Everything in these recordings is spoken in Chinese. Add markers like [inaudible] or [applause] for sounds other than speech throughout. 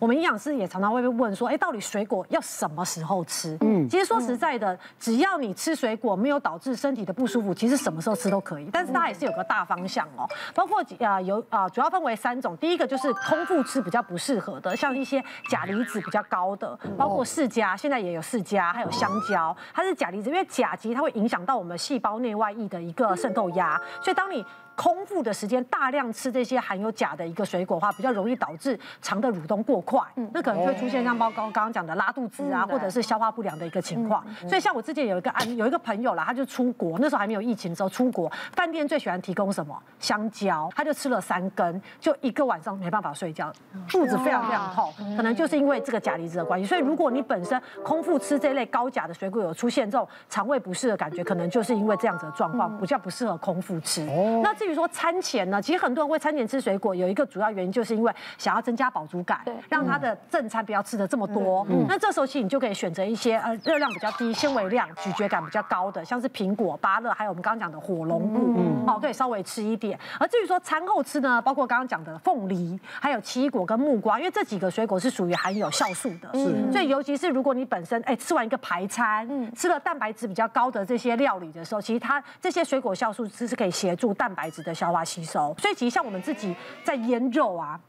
我们营养师也常常会被问说，哎，到底水果要什么时候吃？嗯，其实说实在的，只要你吃水果没有导致身体的不舒服，其实什么时候吃都可以。但是它也是有个大方向哦，包括啊有啊，主要分为三种。第一个就是空腹吃比较不适合的，像一些钾离子比较高的，包括释迦，现在也有释迦，还有香蕉，它是钾离子，因为钾其实它会影响到我们细胞内外液的一个渗透压，所以当你空腹的时间大量吃这些含有钾的一个水果的话，比较容易导致肠的蠕动过快，那可能会出现像包刚刚刚讲的拉肚子啊，或者是消化不良的一个情况。所以像我之前有一个案，有一个朋友啦，他就出国，那时候还没有疫情的时候出国，饭店最喜欢提供什么？香蕉，他就吃了三根，就一个晚上没办法睡觉，肚子非常非常痛，可能就是因为这个钾离子的关系。所以如果你本身空腹吃这类高钾的水果有出现这种肠胃不适的感觉，可能就是因为这样子的状况，比较不适合空腹吃。那至于说餐前呢，其实很多人会餐前吃水果，有一个主要原因就是因为想要增加饱足感，让他的正餐不要吃的这么多。那这时候其实你就可以选择一些呃热量比较低、纤维量、咀嚼感比较高的，像是苹果、芭乐，还有我们刚刚讲的火龙果，哦，可以稍微吃一点。而至于说餐后吃呢，包括刚刚讲的凤梨，还有奇异果跟木瓜，因为这几个水果是属于含有酵素的，是。所以尤其是如果你本身哎吃完一个排餐，吃了蛋白质比较高的这些料理的时候，其实它这些水果酵素是是可以协助蛋白质的消化。吸收，所以其实像我们自己在腌肉啊。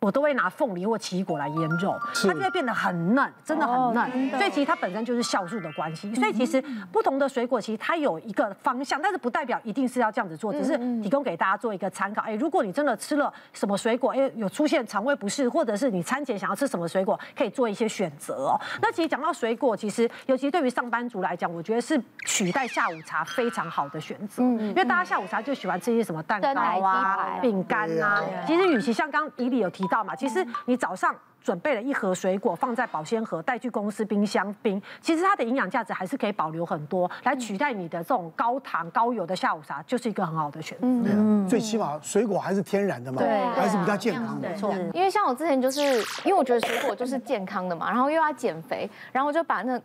我都会拿凤梨或奇异果来腌肉，它就会变得很嫩，真的很嫩。所以其实它本身就是酵素的关系。所以其实不同的水果其实它有一个方向，但是不代表一定是要这样子做，只是提供给大家做一个参考。哎，如果你真的吃了什么水果，哎，有出现肠胃不适，或者是你餐前想要吃什么水果，可以做一些选择哦。那其实讲到水果，其实尤其对于上班族来讲，我觉得是取代下午茶非常好的选择。因为大家下午茶就喜欢吃一些什么蛋糕啊、饼干啊。其实与其像刚刚怡里有提到嘛，其实你早上准备了一盒水果放在保鲜盒带去公司冰箱冰，其实它的营养价值还是可以保留很多，来取代你的这种高糖高油的下午茶，就是一个很好的选择。嗯，最起码水果还是天然的嘛，对，还是比较健康的。没错，因为像我之前就是因为我觉得水果就是健康的嘛，然后又要减肥，然后我就把那。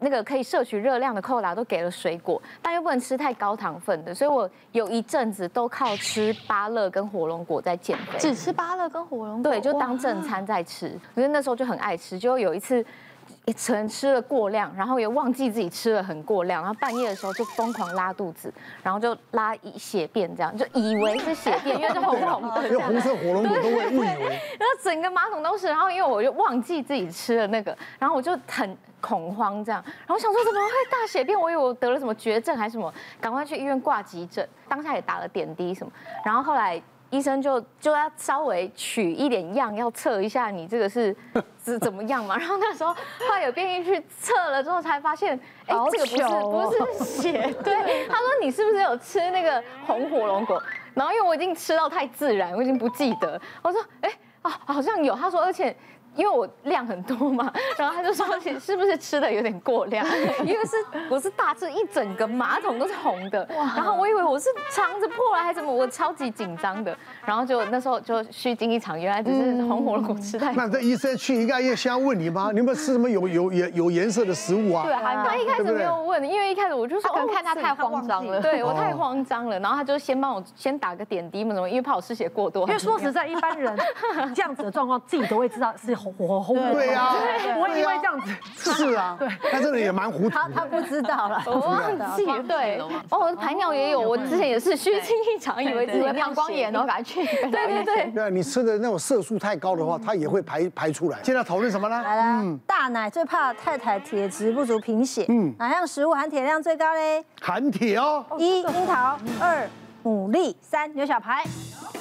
那个可以摄取热量的扣打都给了水果，但又不能吃太高糖分的，所以我有一阵子都靠吃芭乐跟火龙果在减肥。只吃芭乐跟火龙果？对，就当正餐在吃。可是那时候就很爱吃，就有一次一层吃了过量，然后也忘记自己吃了很过量，然后半夜的时候就疯狂拉肚子，然后就拉一血便这样，就以为是血便，因为是红红的，因为红色火龙果都会误以为。然后整个马桶都是，然后因为我就忘记自己吃了那个，然后我就很。恐慌这样，然后想说怎么会大血便？我以为我得了什么绝症还是什么，赶快去医院挂急诊，当下也打了点滴什么，然后后来医生就就要稍微取一点样，要测一下你这个是 [laughs] 是怎么样嘛。[laughs] 然后那时候后来有便衣去测了之后，才发现，哎，这个不是不是血，[laughs] 对，他说你是不是有吃那个红火龙果？然后因为我已经吃到太自然，我已经不记得，我说，哎啊，好像有，他说而且。因为我量很多嘛，[laughs] 然后他就说：“你是不是吃的有点过量？[laughs] 因为是我是大致一整个马桶都是红的，然后我以为我是肠子破了还是什么，我超级紧张的。然后就那时候就虚惊一场，原来只是红火龙果吃太多。[laughs] 那这医生去应该也先问你吗？你有没有吃什么有有颜有颜色的食物啊？对，他一开始没有问，因为一开始我就说，可能看他太慌张了，对我太慌张了。然后他就先帮我先打个点滴嘛，什么，因为怕我失血过多。因为说实在，一般人这样子的状况自己都会知道是。火红对呀，我以为这样子是啊，[laughs] 对，他真的也蛮糊涂。他他不知道了，我忘记对。哦，排尿也有，我之前也是虚惊一场，以为以为膀胱炎，然后赶快去。对对对。对，你吃的那种色素太高的话，它也会排排出来。现在讨论什么呢？来了，大奶最怕太太铁质不足贫血。嗯，哪样食物含铁量最高嘞？含铁哦。一樱桃，二牡蛎，三牛小排。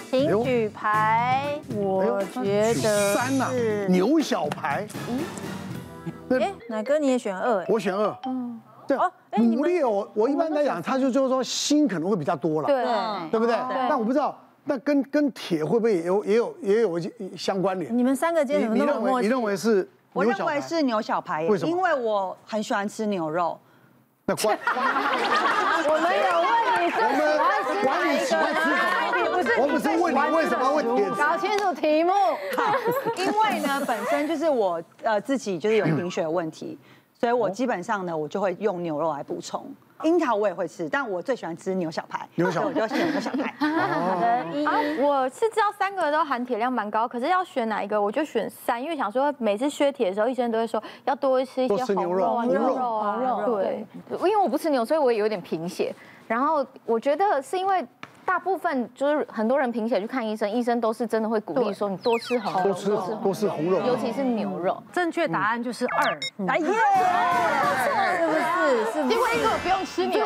请举牌，我觉得三呐，牛小排。嗯，哎，奶哥你也选二？我选二。嗯，对哦。牡蛎我我一般来讲，他就就是说心可能会比较多了，对，对不对？但我不知道，那跟跟铁会不会也有也有也有相关联？你们三个今天怎么那么默契？你认为是？我认为是牛小排。为什么？因为我很喜欢吃牛肉。那关？[laughs] 我们有问你，我们管你喜欢吃什么？我不是问你为什么会铁？搞清楚题目。好，[laughs] 因为呢，本身就是我呃自己就是有贫血的问题，所以我基本上呢，我就会用牛肉来补充。樱桃我也会吃，但我最喜欢吃牛小排，牛小排我就选牛小排。[laughs] 好的，一啊，我是知道三个都含铁量蛮高，可是要选哪一个，我就选三，因为想说每次削铁的时候，医生都会说要多吃一些多吃牛肉红肉啊、牛肉肉啊，红肉对，因为我不吃牛，所以我也有点贫血。然后我觉得是因为大部分就是很多人贫血去看医生，医生都是真的会鼓励说你多吃红肉，多吃多吃红肉，尤其是牛肉。正确答案就是二。哎耶，是不是？是不是？因为一个不用吃牛，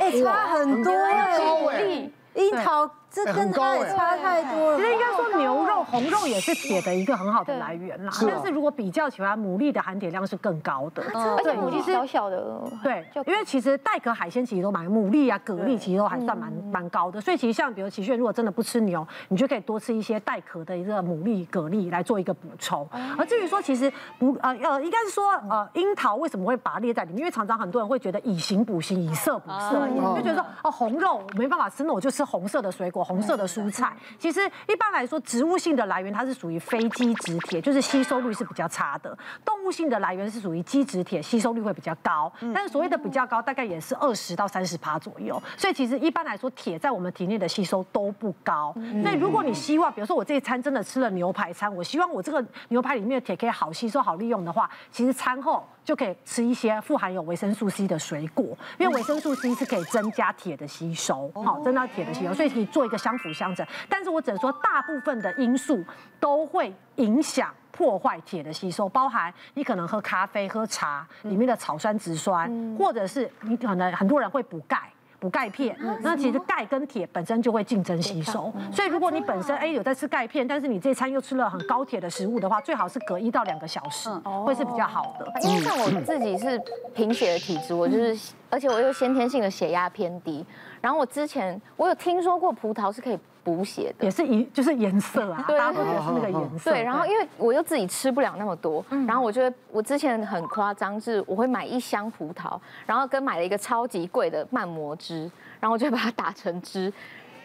哎，差很多哎，高哎，樱桃这跟它也差太多了其。实应该说牛肉、红肉也是铁的一个很好的来源啦。但是如果比较起来，牡蛎的含铁量是更高的。而且牡蛎小小的，对，因为其实带壳海鲜其实都蛮，牡蛎啊、蛤蜊其实都还算蛮蛮高的，所以其实像比如齐炫如果真的不吃牛，你就可以多吃一些带壳的一个牡蛎、蛤蜊来做一个补充。而至于说其实不呃呃，应该是说呃樱桃为什么会把它列在里面？因为常常很多人会觉得以形补形，以色补色，就觉得说哦红肉我没办法吃，那我就吃红色的水果、红色的蔬菜。其实一般来说，植物性的来源它是属于非基质铁，就是吸收率是比较差的；动物性的来源是属于基质铁，吸收率会比较高。但是所谓的比较高，大概也是二十到三十趴左右。所以其实一般来说，铁在我们体内的吸收都不高。所以如果你希望，比如说我这一餐真的吃了牛排餐，我希望我这个牛排里面的铁可以好吸收、好利用的话，其实餐后就可以吃一些富含有维生素 C 的水果，因为维生素 C 是可以增加铁的吸收，好，增加铁的吸收，所以可以做一个相辅相成。但是我只能说，大部分的因素都会影响破坏铁的吸收，包含你可能喝咖啡、喝茶里面的草酸植酸，或者是你可能很多人会补钙。补钙片，那其实钙跟铁本身就会竞争吸收，所以如果你本身哎有在吃钙片，但是你这餐又吃了很高铁的食物的话，最好是隔一到两个小时，会是比较好的。因为像我自己是贫血的体质，我就是，而且我又先天性的血压偏低。然后我之前我有听说过葡萄是可以补血的也，是一就是颜色啊，对大家都觉得是那个颜色。对。然后因为我又自己吃不了那么多，然后我觉得我之前很夸张，是我会买一箱葡萄，然后跟买了一个超级贵的慢磨汁，然后我就把它打成汁。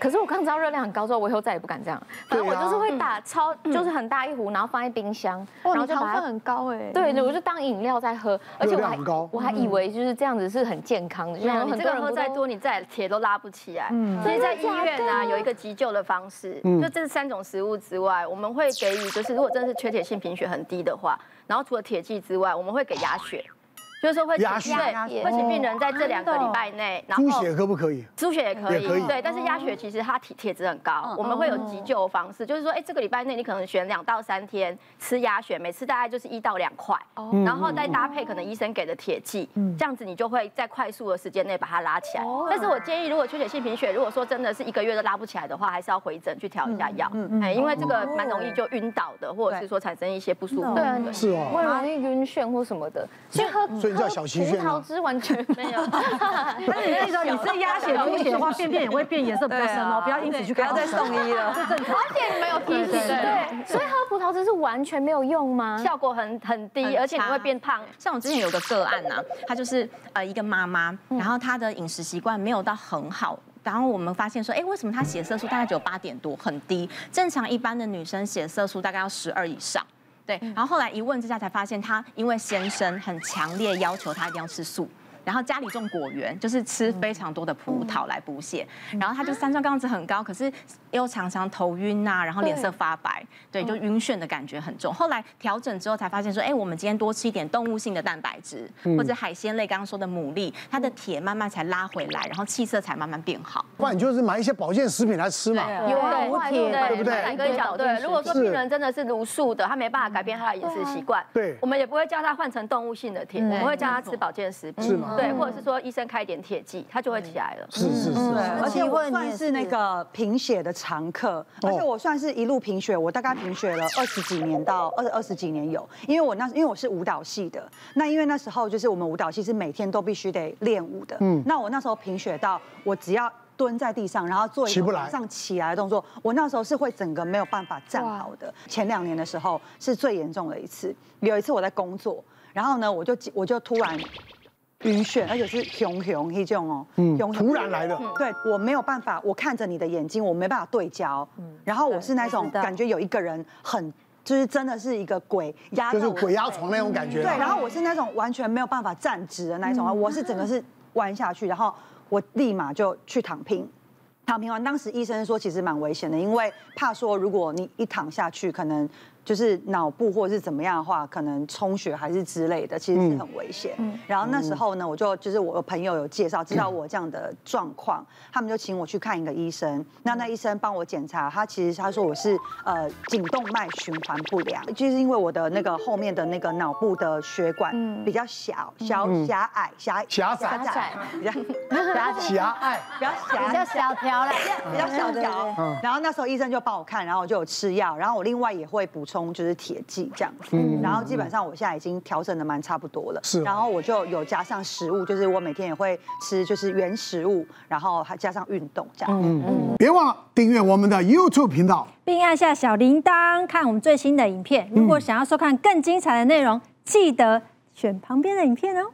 可是我刚知道热量很高之后，我以后再也不敢这样。反正我就是会打超，就是很大一壶，然后放在冰箱，然后就把它糖分很高哎。对，我就当饮料在喝，而且我还我还以为就是这样子是很健康的，就是你这个很多人喝再多，你再铁都拉不起来。嗯所以在医院啊，有一个急救的方式，就这三种食物之外，我们会给予，就是如果真的是缺铁性贫血很低的话，然后除了铁剂之外，我们会给鸭血。就是说会鸭血哦会请病人在这两个礼拜内，然后猪血可不可以？猪血也可以，也可以。对，但是鸭血其实它铁铁质很高，我们会有急救方式，就是说，哎，这个礼拜内你可能选两到三天吃鸭血，每次大概就是一到两块，然后再搭配可能医生给的铁剂，这样子你就会在快速的时间内把它拉起来。但是我建议，如果缺血性贫血，如果说真的是一个月都拉不起来的话，还是要回诊去调一下药，哎，因为这个蛮容易就晕倒的，或者是说产生一些不舒服。对。啊，是哦，会容易晕眩或什么的，所以喝葡萄汁完全没有。[laughs] 但是你记得，你是鸭血、猪血的话，[laughs] 便便也会变颜色比较深哦，不要因此去看医生。医了，是正常。而且你们有提醒，对，所以喝葡萄汁是完全没有用吗？效果很很低，而且你会变胖。像我之前有个个案呐、啊，她就是呃一个妈妈，然后她的饮食习惯没有到很好，然后我们发现说，哎，为什么她血色素大概只有八点多，很低？正常一般的女生血色素大概要十二以上。对，然后后来一问之下才发现，他因为先生很强烈要求他一定要吃素。然后家里种果园，就是吃非常多的葡萄来补血。然后他就三酸甘油酯很高，可是又常常头晕啊，然后脸色发白，对，就晕眩的感觉很重。后来调整之后才发现说，哎，我们今天多吃一点动物性的蛋白质，或者海鲜类，刚刚说的牡蛎，它的铁慢慢才拉回来，然后气色才慢慢变好。不然你就是买一些保健食品来吃嘛。有补铁，对不对？来跟你讲，对，如果说病人真的是茹素的，他没办法改变他的饮食习惯，对，我们也不会叫他换成动物性的铁，我们会叫他吃保健食品，是吗？对，或者是说医生开一点铁剂，他就会起来了。是是是，而且我算是那个贫血的常客，而且我算是一路贫血，我大概贫血了二十几年到二二十几年有，因为我那因为我是舞蹈系的，那因为那时候就是我们舞蹈系是每天都必须得练舞的，嗯，那我那时候贫血到我只要蹲在地上，然后做一个马上起来的动作，我那时候是会整个没有办法站好的。前两年的时候是最严重的一次，有一次我在工作，然后呢我就我就突然。晕眩，而且是熊熊一种哦，嗯，突然来的，对我没有办法，我看着你的眼睛，我没办法对焦，嗯。然后我是那种感觉有一个人很，就是真的是一个鬼压，就是鬼压床那种感觉，对，然后我是那种完全没有办法站直的那种啊，我是整个是弯下去，然后我立马就去躺平。躺平完，当时医生说其实蛮危险的，因为怕说如果你一躺下去，可能。就是脑部或者是怎么样的话，可能充血还是之类的，其实是很危险。嗯、然后那时候呢，我就就是我的朋友有介绍，知道我这样的状况，嗯、他们就请我去看一个医生。那那医生帮我检查，他其实他说我是呃颈动脉循环不良，就是因为我的那个后面的那个脑部的血管比较小小狭隘狭狭窄。[laughs] 比较狭隘。比较狭比较小条了，比较小条。然后那时候医生就帮我看，然后我就有吃药，然后我另外也会补充。充就是铁剂这样子，嗯，然后基本上我现在已经调整的蛮差不多了，是，然后我就有加上食物，就是我每天也会吃就是原食物，然后还加上运动这样，嗯。嗯，别忘了订阅我们的 YouTube 频道，并按下小铃铛看我们最新的影片。如果想要收看更精彩的内容，记得选旁边的影片哦。